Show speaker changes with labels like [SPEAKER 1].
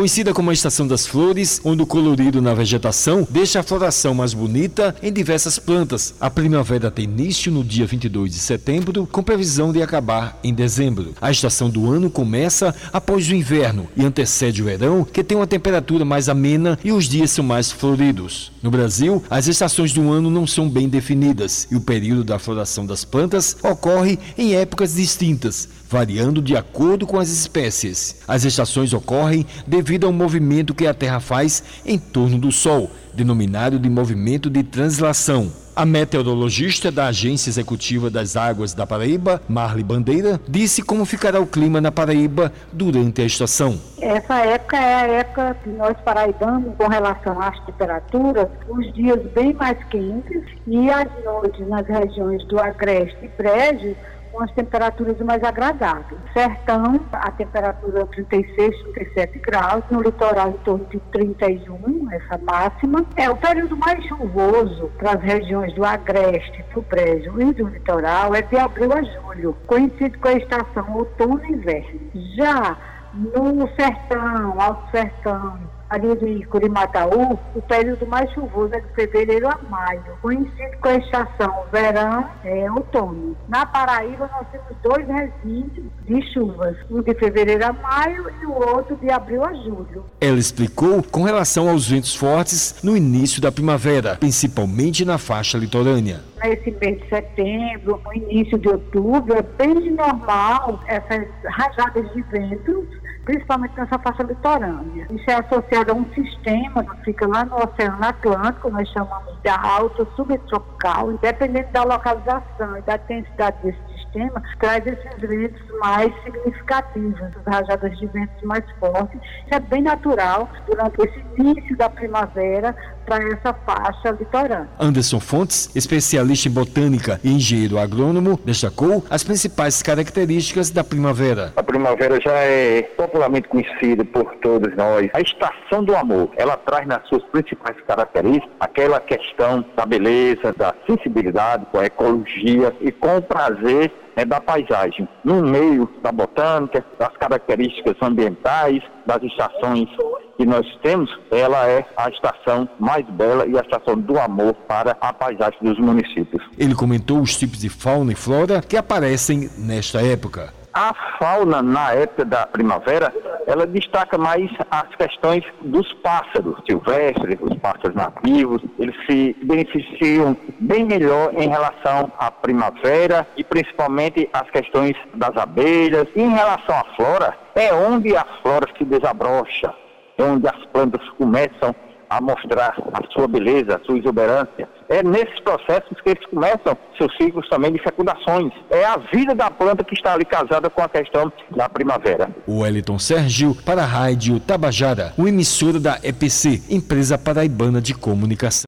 [SPEAKER 1] conhecida como a estação das flores, onde o colorido na vegetação deixa a floração mais bonita em diversas plantas. A primavera tem início no dia 22 de setembro, com previsão de acabar em dezembro. A estação do ano começa após o inverno e antecede o verão, que tem uma temperatura mais amena e os dias são mais floridos. No Brasil, as estações do ano não são bem definidas e o período da floração das plantas ocorre em épocas distintas, variando de acordo com as espécies. As estações ocorrem devido ao movimento que a Terra faz em torno do Sol, denominado de movimento de translação. A meteorologista da Agência Executiva das Águas da Paraíba, Marli Bandeira, disse como ficará o clima na Paraíba durante a estação.
[SPEAKER 2] Essa época é a época que nós paraibanos, com relação às temperaturas, os dias bem mais quentes e as noites nas regiões do Agreste e Brejo com as temperaturas mais agradáveis. Sertão, a temperatura 36, 37 graus, no litoral em torno de 31, essa máxima. É o período mais chuvoso para as regiões do Agreste, do Brejo e do litoral é de abril a julho, coincide com a estação outono e inverno. Já no sertão, alto sertão, ali de Curimataú, o período mais chuvoso é de fevereiro a maio, coincide com a estação verão é outono. Na Paraíba nós temos dois resíduos de chuvas, um de fevereiro a maio e o outro de abril a julho.
[SPEAKER 1] Ela explicou com relação aos ventos fortes no início da primavera, principalmente na faixa litorânea.
[SPEAKER 2] Nesse mês de setembro, no início de outubro, é bem normal essas rajadas de ventos principalmente nessa faixa litorânea. Isso é associado a um sistema que fica lá no Oceano Atlântico, nós chamamos de alta subtropical, independente da localização e da intensidade desse sistema, traz esses ventos mais significativos, as rajadas de ventos mais fortes. Isso é bem natural durante esse início da primavera para essa faixa litorânea.
[SPEAKER 1] Anderson Fontes, especialista em botânica e engenheiro agrônomo, destacou as principais características da primavera.
[SPEAKER 3] A primavera já é popularmente conhecida por todos nós. A estação do amor, ela traz nas suas principais características aquela questão da beleza, da sensibilidade com a ecologia e com o prazer é da paisagem, no meio da botânica, das características ambientais, das estações que nós temos, ela é a estação mais bela e a estação do amor para a paisagem dos municípios.
[SPEAKER 1] Ele comentou os tipos de fauna e flora que aparecem nesta época.
[SPEAKER 3] A fauna na época da primavera, ela destaca mais as questões dos pássaros silvestres, os pássaros nativos, eles se beneficiam bem melhor em relação à primavera e principalmente as questões das abelhas. E em relação à flora, é onde a flora se desabrocha, é onde as plantas começam a mostrar a sua beleza, a sua exuberância. É nesses processos que eles começam seus ciclos também de fecundações. É a vida da planta que está ali casada com a questão da primavera.
[SPEAKER 1] O Wellington Sérgio para a Rádio Tabajara, o emissora da EPC, Empresa Paraibana de Comunicação.